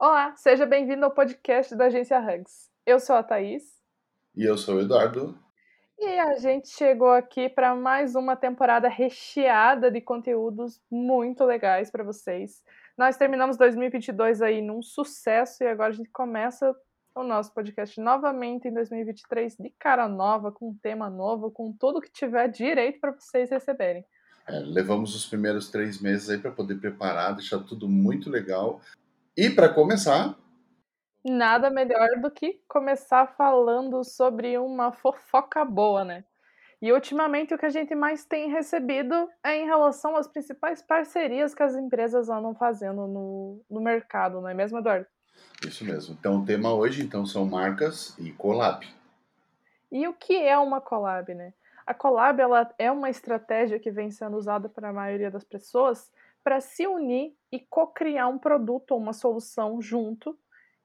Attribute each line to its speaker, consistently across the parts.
Speaker 1: Olá, seja bem-vindo ao podcast da Agência Hugs. Eu sou a Thaís.
Speaker 2: E eu sou o Eduardo.
Speaker 1: E a gente chegou aqui para mais uma temporada recheada de conteúdos muito legais para vocês. Nós terminamos 2022 aí num sucesso e agora a gente começa o nosso podcast novamente em 2023 de cara nova, com um tema novo, com tudo que tiver direito para vocês receberem.
Speaker 2: É, levamos os primeiros três meses aí para poder preparar, deixar tudo muito legal. E para começar,
Speaker 1: nada melhor do que começar falando sobre uma fofoca boa, né? E ultimamente o que a gente mais tem recebido é em relação às principais parcerias que as empresas andam fazendo no, no mercado, não é mesmo, Eduardo?
Speaker 2: Isso mesmo. Então o tema hoje então são marcas e collab.
Speaker 1: E o que é uma collab, né? A collab ela é uma estratégia que vem sendo usada para a maioria das pessoas para se unir e co-criar um produto ou uma solução junto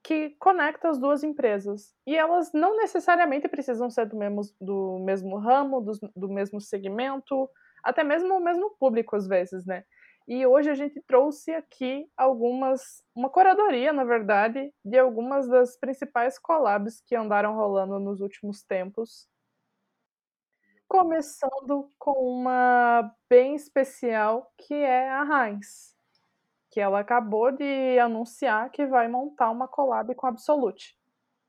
Speaker 1: que conecta as duas empresas. E elas não necessariamente precisam ser do mesmo, do mesmo ramo, do, do mesmo segmento, até mesmo o mesmo público às vezes, né? E hoje a gente trouxe aqui algumas, uma curadoria, na verdade, de algumas das principais collabs que andaram rolando nos últimos tempos. Começando com uma bem especial, que é a Heinz que ela acabou de anunciar que vai montar uma collab com a Absolute.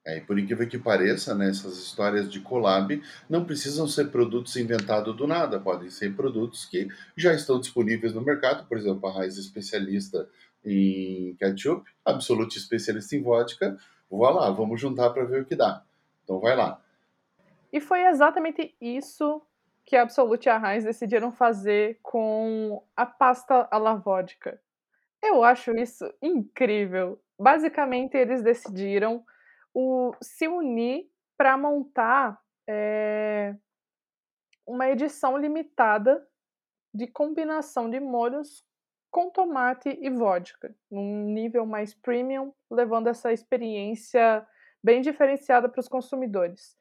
Speaker 2: É, e por incrível que pareça, né, essas histórias de collab não precisam ser produtos inventados do nada, podem ser produtos que já estão disponíveis no mercado, por exemplo, a Raiz especialista em ketchup, Absolute especialista em vodka, vá lá, vamos juntar para ver o que dá. Então vai lá.
Speaker 1: E foi exatamente isso que a Absolute e a Heinz decidiram fazer com a pasta à la vodka. Eu acho isso incrível. Basicamente, eles decidiram o, se unir para montar é, uma edição limitada de combinação de molhos com tomate e vodka, num nível mais premium, levando essa experiência bem diferenciada para os consumidores.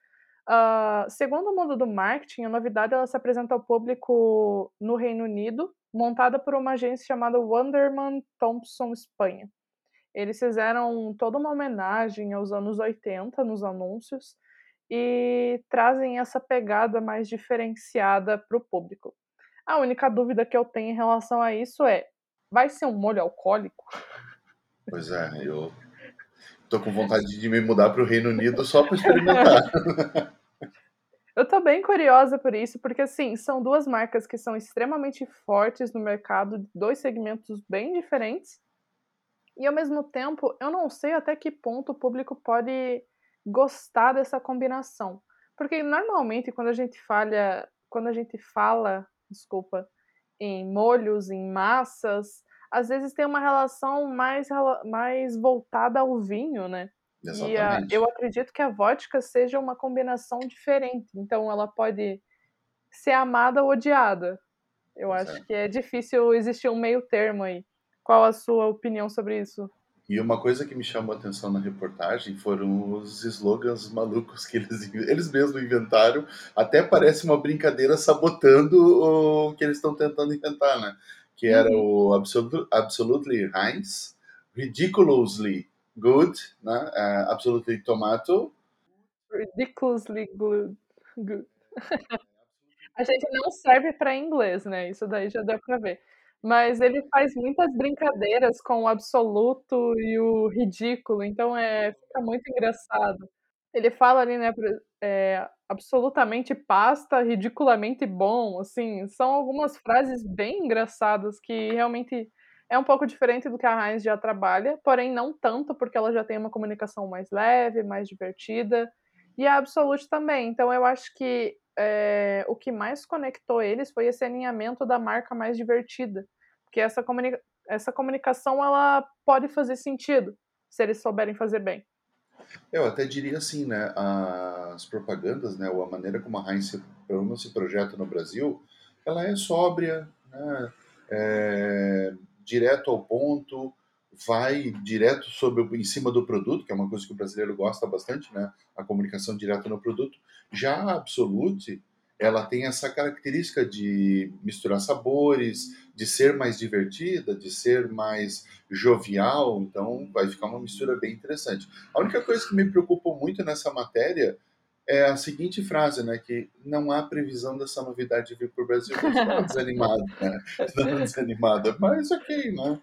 Speaker 1: Uh, segundo o mundo do marketing, a novidade ela se apresenta ao público no Reino Unido, montada por uma agência chamada Wonderman Thompson Espanha. Eles fizeram toda uma homenagem aos anos 80 nos anúncios e trazem essa pegada mais diferenciada para o público. A única dúvida que eu tenho em relação a isso é: vai ser um molho alcoólico?
Speaker 2: Pois é, eu tô com vontade de me mudar para o Reino Unido só para experimentar.
Speaker 1: Eu tô bem curiosa por isso, porque assim, são duas marcas que são extremamente fortes no mercado, dois segmentos bem diferentes. E ao mesmo tempo, eu não sei até que ponto o público pode gostar dessa combinação. Porque normalmente quando a gente fala, quando a gente fala, desculpa, em molhos, em massas, às vezes tem uma relação mais, mais voltada ao vinho, né? E a, eu acredito que a vodka seja uma combinação diferente. Então ela pode ser amada ou odiada. Eu acho que é difícil existir um meio termo aí. Qual a sua opinião sobre isso?
Speaker 2: E uma coisa que me chamou a atenção na reportagem foram os slogans malucos que eles, eles mesmos inventaram. Até parece uma brincadeira sabotando o que eles estão tentando inventar, né? Que era uhum. o Absolutely, Absolutely Heinz, Ridiculously good, né? Uh, absolutely tomato.
Speaker 1: Ridiculously good. good. a gente não serve para inglês, né? Isso daí já deu para ver. Mas ele faz muitas brincadeiras com o absoluto e o ridículo, então é, fica muito engraçado. Ele fala ali, né, é, absolutamente pasta, ridiculamente bom, assim, são algumas frases bem engraçadas que realmente é um pouco diferente do que a Heinz já trabalha, porém não tanto, porque ela já tem uma comunicação mais leve, mais divertida. E a Absolute também. Então eu acho que é, o que mais conectou eles foi esse alinhamento da marca mais divertida. Porque essa, comunica essa comunicação ela pode fazer sentido se eles souberem fazer bem.
Speaker 2: Eu até diria assim, né? As propagandas, né? Ou a maneira como a Heinz se, se projeta no Brasil, ela é sóbria, né? É, direto ao ponto, vai direto sobre em cima do produto, que é uma coisa que o brasileiro gosta bastante, né? A comunicação direta no produto. Já a Absolute, ela tem essa característica de misturar sabores, de ser mais divertida, de ser mais jovial, então vai ficar uma mistura bem interessante. A única coisa que me preocupou muito nessa matéria é a seguinte frase, né, que não há previsão dessa novidade vir para o Brasil. Estou desanimado, né? Estou desanimada, mas ok, né?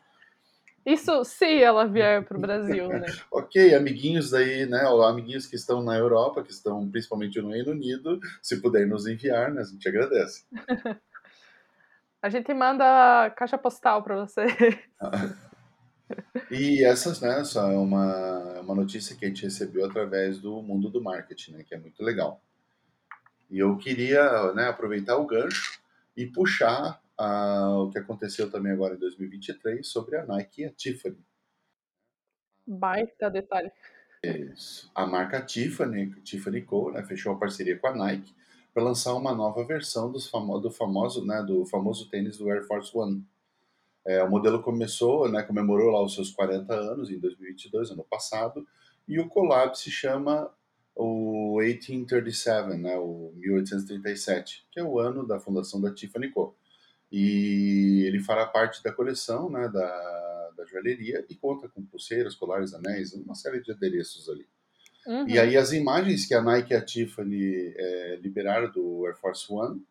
Speaker 1: Isso se ela vier para o Brasil, né?
Speaker 2: ok, amiguinhos daí, né? Amiguinhos que estão na Europa, que estão principalmente no Reino Unido, se puder nos enviar, né? A gente agradece.
Speaker 1: a gente manda caixa postal para você.
Speaker 2: e essas, né? Essa é uma, uma notícia que a gente recebeu através do mundo do marketing, né? Que é muito legal. E eu queria né, aproveitar o gancho e puxar o que aconteceu também agora em 2023 sobre a Nike e a Tiffany.
Speaker 1: Baita detalhe.
Speaker 2: Isso. A marca Tiffany, Tiffany Co, né, fechou a parceria com a Nike para lançar uma nova versão dos famo do famoso, né, do famoso tênis do Air Force One. É, o modelo começou, né, comemorou lá os seus 40 anos em 2022, ano passado, e o collab se chama o 1837, né, o 1837, que é o ano da fundação da Tiffany Co. E ele fará parte da coleção né, da, da joalheria e conta com pulseiras, colares, anéis, uma série de adereços ali. Uhum. E aí as imagens que a Nike e a Tiffany é, liberaram do Air Force One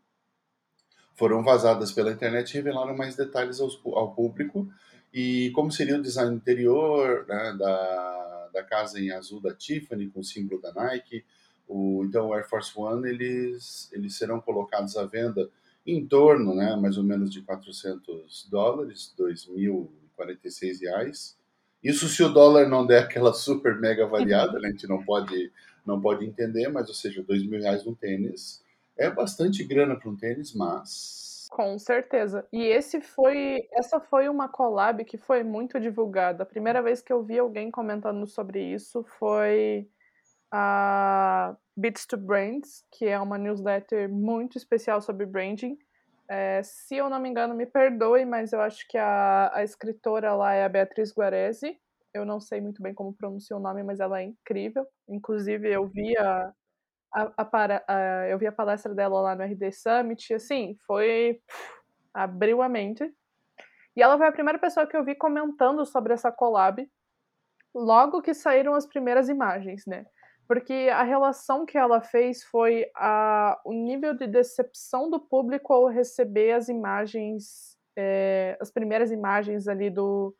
Speaker 2: foram vazadas pela internet e revelaram mais detalhes aos, ao público e como seria o design interior né, da, da casa em azul da Tiffany com o símbolo da Nike. O, então o Air Force One eles, eles serão colocados à venda em torno, né, mais ou menos de 400 dólares, 2.046 reais. Isso se o dólar não der aquela super mega variada, né, a gente não pode, não pode entender, mas, ou seja, 2 mil reais num tênis é bastante grana para um tênis, mas...
Speaker 1: Com certeza. E esse foi, essa foi uma collab que foi muito divulgada. A primeira vez que eu vi alguém comentando sobre isso foi a Beats to Brands, que é uma newsletter muito especial sobre branding. É, se eu não me engano, me perdoe, mas eu acho que a, a escritora lá é a Beatriz Guarese. Eu não sei muito bem como pronunciar o nome, mas ela é incrível. Inclusive, eu vi a, a, a, a, eu vi a palestra dela lá no RD Summit, assim, foi. abriu a mente. E ela foi a primeira pessoa que eu vi comentando sobre essa collab logo que saíram as primeiras imagens, né? Porque a relação que ela fez foi a, o nível de decepção do público ao receber as imagens, é, as primeiras imagens ali do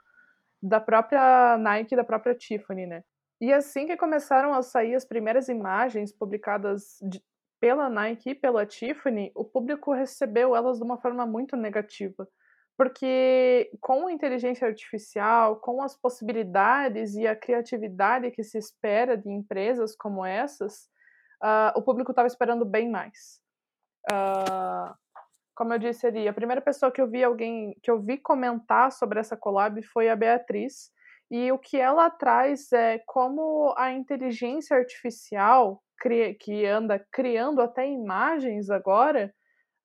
Speaker 1: da própria Nike, da própria Tiffany, né? E assim que começaram a sair as primeiras imagens publicadas de, pela Nike e pela Tiffany, o público recebeu elas de uma forma muito negativa. Porque com a inteligência artificial, com as possibilidades e a criatividade que se espera de empresas como essas, uh, o público estava esperando bem mais. Uh, como eu disse ali, a primeira pessoa que eu vi alguém que eu vi comentar sobre essa collab foi a Beatriz. E o que ela traz é como a inteligência artificial que anda criando até imagens agora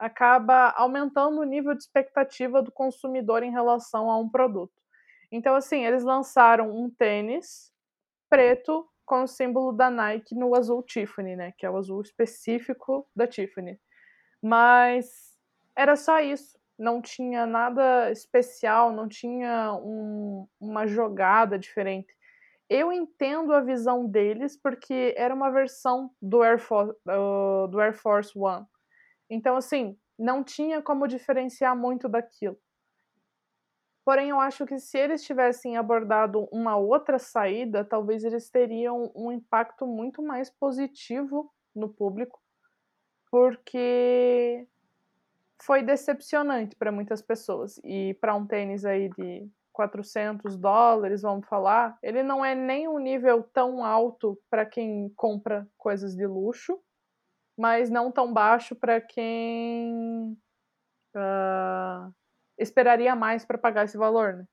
Speaker 1: acaba aumentando o nível de expectativa do consumidor em relação a um produto. Então, assim, eles lançaram um tênis preto com o símbolo da Nike no azul Tiffany, né? Que é o azul específico da Tiffany. Mas era só isso. Não tinha nada especial, não tinha um, uma jogada diferente. Eu entendo a visão deles porque era uma versão do Air, do Air Force One. Então, assim, não tinha como diferenciar muito daquilo. Porém, eu acho que se eles tivessem abordado uma outra saída, talvez eles teriam um impacto muito mais positivo no público, porque foi decepcionante para muitas pessoas. E para um tênis aí de 400 dólares, vamos falar, ele não é nem um nível tão alto para quem compra coisas de luxo, mas não tão baixo para quem uh, esperaria mais para pagar esse valor, né?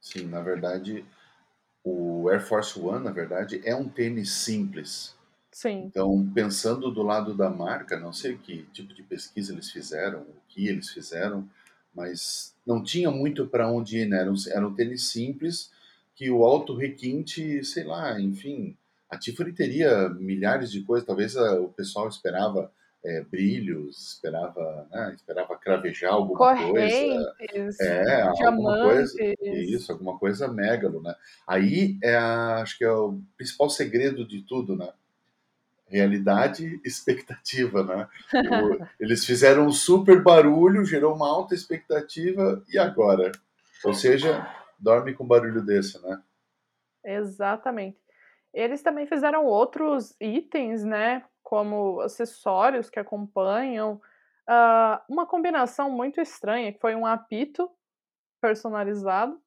Speaker 2: Sim, na verdade, o Air Force One, na verdade, é um tênis simples.
Speaker 1: Sim.
Speaker 2: Então, pensando do lado da marca, não sei que tipo de pesquisa eles fizeram, o que eles fizeram, mas não tinha muito para onde ir, né? Era um, era um tênis simples que o alto requinte, sei lá, enfim, a Tiffany teria milhares de coisas, talvez a, o pessoal esperava eh, brilhos, esperava, né, esperava cravejar alguma coisa.
Speaker 1: Correntes,
Speaker 2: É, alguma coisa
Speaker 1: diamantes.
Speaker 2: isso, alguma coisa megalo, né. Aí, é a acho que é o principal segredo de tudo, né. Realidade, expectativa, né. O eles fizeram um super barulho, gerou uma alta expectativa, e agora? Ou seja, dorme com barulho desse, né.
Speaker 1: Exatamente. Eles também fizeram outros itens, né, como acessórios que acompanham, hã, uma combinação muito estranha que foi um apito personalizado,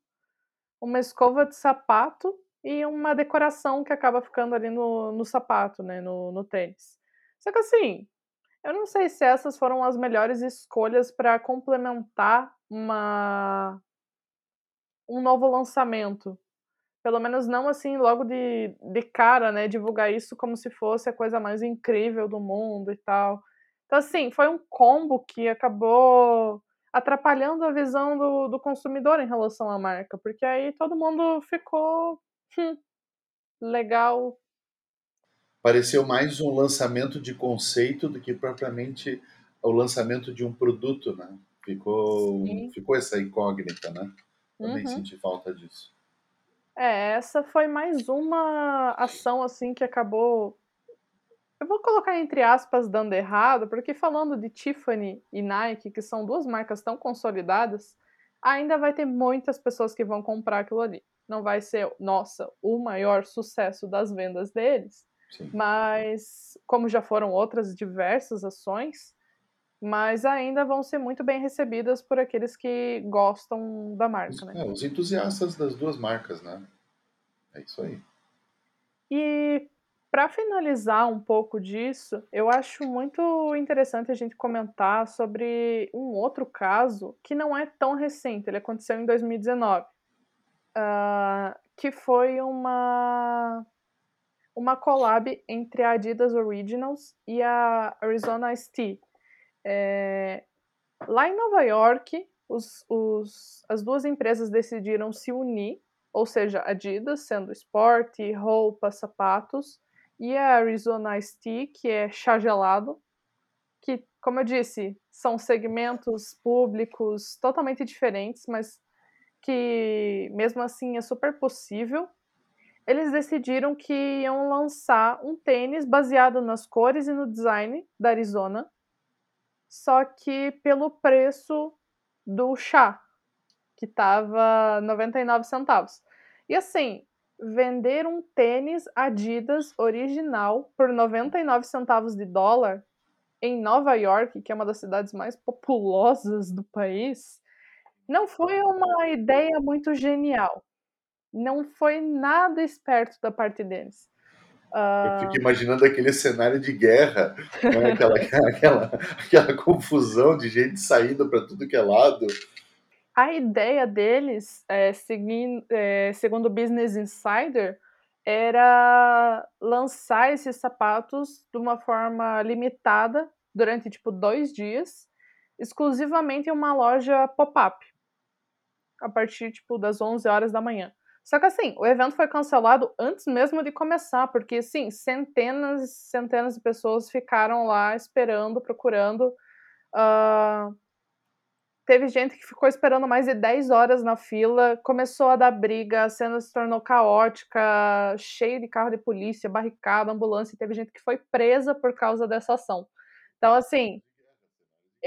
Speaker 1: uma escova de sapato e uma decoração que acaba ficando ali no no sapato, né, no no tênis. Só que assim, eu não sei se essas foram as melhores escolhas pra complementar uma um novo lançamento. Pelo menos não assim logo de de cara, né, divulgar isso como se fosse a coisa mais incrível do mundo e tal. Então assim, foi um combo que acabou atrapalhando a visão do do consumidor em relação à marca, porque aí todo mundo ficou: "Hum, legal".
Speaker 2: Pareceu mais um lançamento de conceito do que propriamente o lançamento de um produto, né. Ficou
Speaker 1: Sim.
Speaker 2: ficou essa incógnita, né. Também
Speaker 1: Uhum.
Speaker 2: senti falta disso.
Speaker 1: É, essa foi mais uma ação, assim, que acabou eu vou colocar entre aspas "dando errado", porque falando de Tiffany e Nike, que são 2 marcas tão consolidadas, ainda vai ter muitas pessoas que vão comprar aquilo ali. Não vai ser, nossa, o maior sucesso das vendas deles,
Speaker 2: Sim.
Speaker 1: mas como já foram outras diversas ações, mas ainda vão ser muito bem recebidas por aqueles que gostam da marca,
Speaker 2: Os
Speaker 1: né.
Speaker 2: é, os entusiastas das 2 marcas, né. É isso aí.
Speaker 1: E pra finalizar um pouco disso, eu acho muito interessante a gente comentar sobre um outro caso que não é tão recente, ele aconteceu em 2019. Hã, que foi uma uma collab entre a Adidas Originals e a Arizona Iced Eh, lá em Nova Iorque, os os as 2 empresas decidiram se unir, ou seja, Adidas sendo esporte, roupa, sapatos, e a Arizona Iced Tea, que é chá gelado, que, como eu disse, são segmentos públicos totalmente diferentes, mas que mesmo assim é super possível. Eles decidiram que iam lançar um tênis baseado nas cores e no design da Arizona só que pelo preço do chá, que estava 99 centavos. E assim, vender um tênis Adidas original por 99 centavos de dólar, em Nova Iorque, que é uma das cidades mais populosas do país, não foi uma ideia muito genial. Não foi nada esperto da parte deles.
Speaker 2: Eu fico
Speaker 1: Hã
Speaker 2: imaginando aquele cenário de guerra, né, aquela aquela aquela confusão de gente saindo pra tudo que é lado.
Speaker 1: A ideia deles, eh, seguin eh, segundo o Business Insider, era lançar esses sapatos de uma forma limitada, durante tipo 2 dias, exclusivamente em uma loja pop-up. A partir, tipo, das 11h. Só que assim, o evento foi cancelado antes mesmo de começar, porque assim, centenas e centenas de pessoas ficaram lá esperando, procurando, hã teve gente que ficou esperando mais de 10 horas na fila, começou a dar briga, a cena se tornou caótica, cheio de carro de polícia, barricada, ambulância, e teve gente que foi presa por causa dessa ação. Então assim,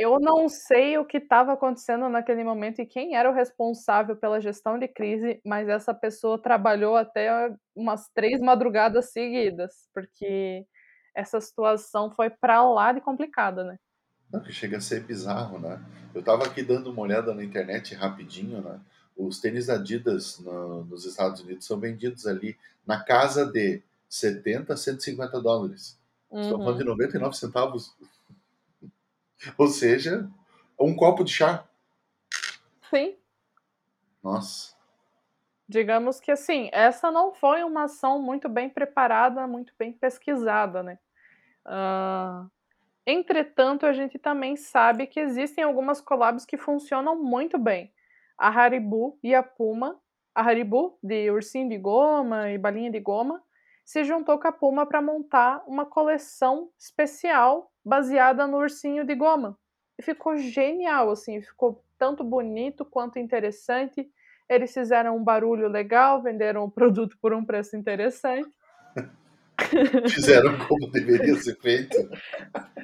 Speaker 1: eu não sei o que estava acontecendo naquele momento e quem era o responsável pela gestão de crise, mas essa pessoa trabalhou até umas 3 madrugadas seguidas, porque essa situação foi pra lá de complicada, né.
Speaker 2: Não, que chega a ser bizarro, né. Eu estava aqui dando uma olhada na internet rapidinho, né, os tênis Adidas no nos Estados Unidos são vendidos ali na casa de 70 a 150 dólares. Estamos falando de
Speaker 1: Uhum.
Speaker 2: 99 centavos. Ou seja, um copo de chá.
Speaker 1: Sim.
Speaker 2: Nossa.
Speaker 1: Digamos que assim, essa não foi uma ação muito bem preparada, muito bem pesquisada, né. Hã, entretanto, a gente também sabe que existem algumas collabs que funcionam muito bem. A Haribo e a Puma, a Haribo de ursinho de goma e balinha de goma, se juntou com a Puma pra montar uma coleção especial baseada no ursinho de goma. E ficou genial, assim, ficou tanto bonito quanto interessante. Eles fizeram um barulho legal, venderam o produto por um preço interessante.
Speaker 2: Fizeram como deveria ser feito.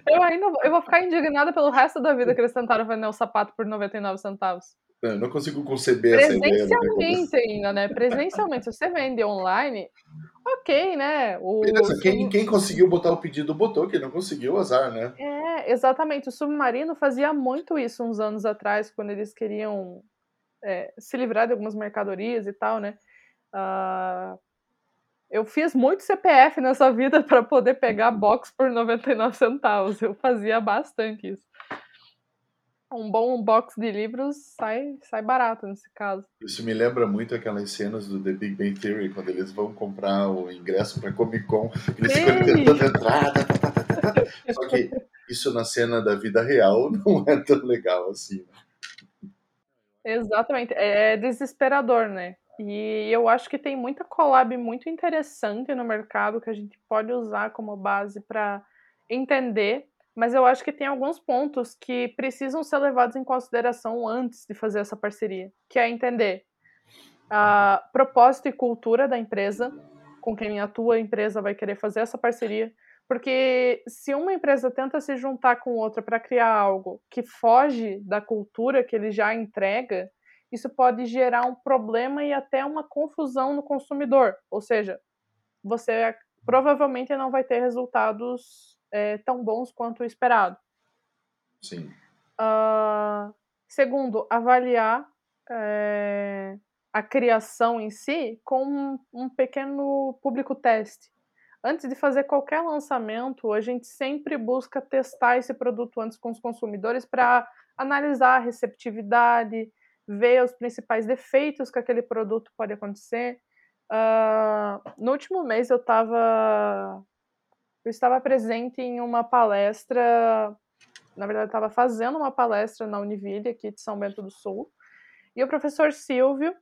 Speaker 1: Eu ainda vou, eu vou ficar indignada pelo resto da vida que eles tentaram vender o sapato por 99 centavos.
Speaker 2: Eu não consigo conceber essa ideia.
Speaker 1: Presencialmente ainda, né? Presencialmente. Se você vende online, ok, né?
Speaker 2: O, Beleza, quem, quem conseguiu botar o pedido botou, quem não conseguiu, azar, né?
Speaker 1: É, exatamente. O Submarino fazia muito isso uns anos atrás, quando eles queriam é, se livrar de algumas mercadorias e tal, né? Uh, eu fiz muito CPF nessa vida para poder pegar box por 99 centavos. Eu fazia bastante isso. Um bom box de livros sai, sai barato nesse caso.
Speaker 2: Isso me lembra muito aquelas cenas do The Big Bang Theory, quando eles vão comprar o ingresso para Comic Con, eles Ei. ficam tentando entrar. Tá, tá, tá, tá, tá. Só que isso na cena da vida real não é tão legal assim. Né?
Speaker 1: Exatamente. É desesperador, né? E eu acho que tem muita collab muito interessante no mercado que a gente pode usar como base para entender, mas eu acho que tem alguns pontos que precisam ser levados em consideração antes de fazer essa parceria, que é entender a propósito e cultura da empresa, com quem a tua empresa vai querer fazer essa parceria, porque se uma empresa tenta se juntar com outra para criar algo que foge da cultura que ele já entrega, isso pode gerar um problema e até uma confusão no consumidor. Ou seja, você provavelmente não vai ter resultados é, tão bons quanto o esperado.
Speaker 2: Sim.
Speaker 1: Uh, segundo, avaliar é, a criação em si com um, um pequeno público teste. Antes de fazer qualquer lançamento, a gente sempre busca testar esse produto antes com os consumidores para analisar a receptividade, ver os principais defeitos que aquele produto pode acontecer. Uh, no último mês eu estava eu estava presente em uma palestra, na verdade estava fazendo uma palestra na Univille aqui de São Bento do Sul, e o professor Silvio,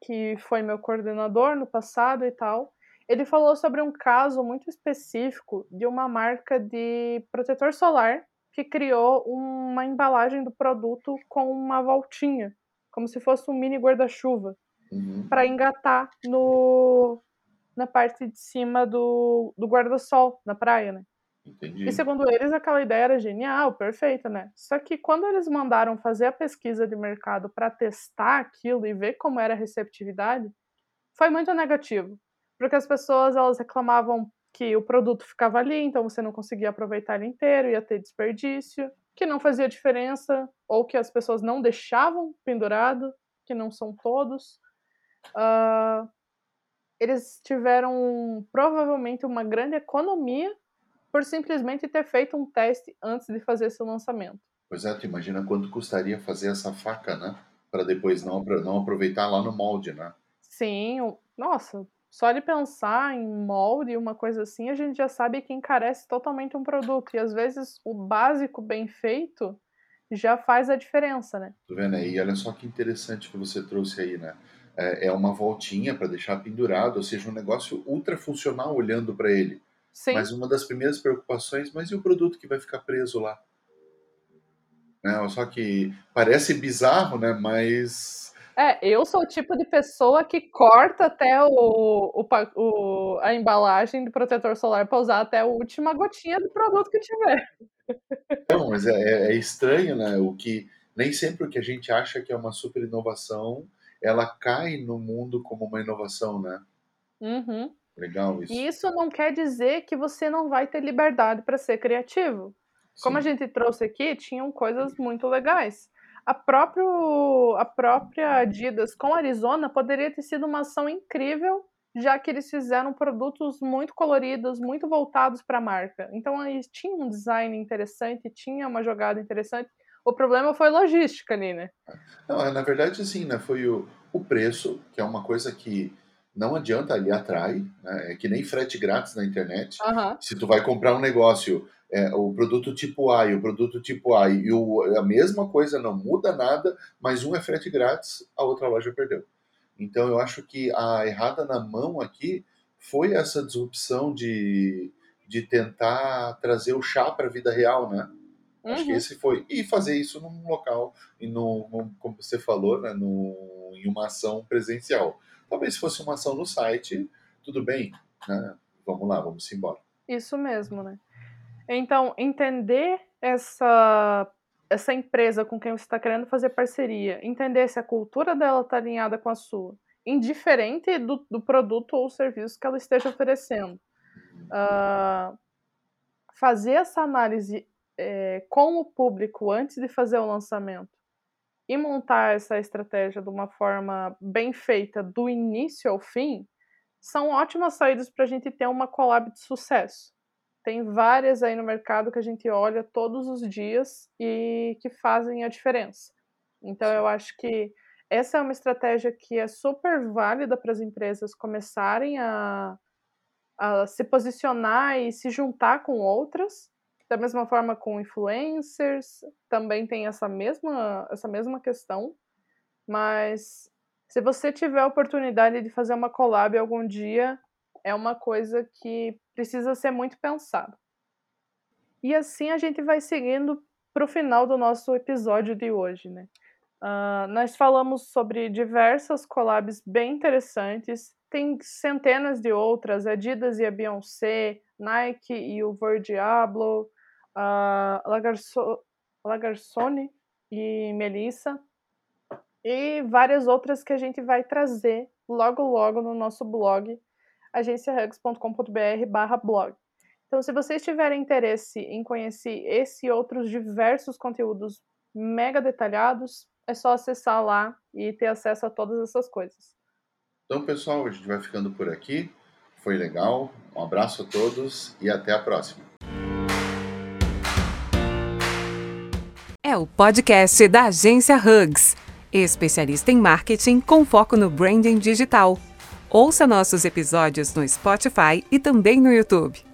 Speaker 1: que foi meu coordenador no passado e tal, ele falou sobre um caso muito específico de uma marca de protetor solar que criou uma embalagem do produto com uma voltinha, como se fosse um mini guarda-chuva, uhum. para engatar no, na parte de cima do, do guarda-sol, na praia, né?
Speaker 2: Entendi.
Speaker 1: E segundo eles, aquela ideia era genial, perfeita, né? Só que quando eles mandaram fazer a pesquisa de mercado para testar aquilo e ver como era a receptividade, foi muito negativo. Porque as pessoas elas reclamavam que o produto ficava ali, então você não conseguia aproveitar ele inteiro, ia ter desperdício, que não fazia diferença, ou que as pessoas não deixavam pendurado, que não são todos. Uh, eles tiveram provavelmente uma grande economia por simplesmente ter feito um teste antes de fazer esse lançamento.
Speaker 2: Pois é, tu imagina quanto custaria fazer essa faca, né? Para depois não, não aproveitar lá no molde, né?
Speaker 1: Sim, nossa, só de pensar em molde, uma coisa assim, a gente já sabe que encarece totalmente um produto. E às vezes o básico bem feito já faz a diferença, né?
Speaker 2: Tô vendo aí? Olha só que interessante que você trouxe aí, né? É, é uma voltinha para deixar pendurado, ou seja, um negócio ultra funcional olhando para ele.
Speaker 1: Sim.
Speaker 2: Mas uma das primeiras preocupações, mas e o produto que vai ficar preso lá? Né? Só que parece bizarro, né? Mas
Speaker 1: é, eu sou o tipo de pessoa que corta até o, o, o a embalagem do protetor solar para usar até a última gotinha do produto que tiver.
Speaker 2: Não, mas é, é, é, estranho, né? O que nem sempre o que a gente acha que é uma super inovação, ela cai no mundo como uma inovação, né?
Speaker 1: Uhum.
Speaker 2: Legal isso.
Speaker 1: E isso não quer dizer que você não vai ter liberdade para ser criativo. Sim. Como a gente trouxe aqui, tinham coisas muito legais. A, próprio, a própria Adidas com Arizona poderia ter sido uma ação incrível, já que eles fizeram produtos muito coloridos, muito voltados para a marca. Então eles tinham um design interessante, tinha uma jogada interessante. O problema foi logística ali, né?
Speaker 2: Não, é, na verdade, assim, né? Foi o, o preço, que é uma coisa que não adianta, ali atrai, né? É que nem frete grátis na internet.
Speaker 1: Uhum.
Speaker 2: Se tu vai comprar um negócio é, o produto tipo A e o produto tipo A e o, a mesma coisa não muda nada, mas um é frete grátis, a outra loja perdeu. Então eu acho que a errada na mão aqui foi essa disrupção de, de tentar trazer o chá para a vida real, né?
Speaker 1: Uhum.
Speaker 2: Acho que esse foi. E fazer isso num local, e no, como você falou, né, no, em uma ação presencial. Talvez se fosse uma ação no site, tudo bem, né? Vamos lá, vamos embora.
Speaker 1: Isso mesmo, né? Então, entender essa, essa empresa com quem você está querendo fazer parceria, entender se a cultura dela está alinhada com a sua, indiferente do, do produto ou serviço que ela esteja oferecendo. Uh, fazer essa análise é, com o público antes de fazer o lançamento e montar essa estratégia de uma forma bem feita do início ao fim são ótimas saídas para a gente ter uma collab de sucesso. Tem várias aí no mercado que a gente olha todos os dias e que fazem a diferença. Então eu acho que essa é uma estratégia que é super válida para as empresas começarem a, a se posicionar e se juntar com outras. Da mesma forma com influencers, também tem essa mesma, essa mesma questão. Mas se você tiver a oportunidade de fazer uma collab algum dia, é uma coisa que precisa ser muito pensada. E assim a gente vai seguindo para o final do nosso episódio de hoje, né? Uh, nós falamos sobre diversas collabs bem interessantes, tem centenas de outras, Adidas e a Beyoncé, Nike e o Virgil Abloh, uh, Lagarso Lagarsone e Melissa, e várias outras que a gente vai trazer logo logo no nosso blog agenciahugs.com.br blog. Então, se vocês tiverem interesse em conhecer esse e outros diversos conteúdos mega detalhados, é só acessar lá e ter acesso a todas essas coisas.
Speaker 2: Então, pessoal, a gente vai ficando por aqui. Foi legal. Um abraço a todos e até a próxima.
Speaker 3: É o podcast da Agência Hugs, especialista em marketing com foco no branding digital. Ouça nossos episódios no Spotify e também no YouTube.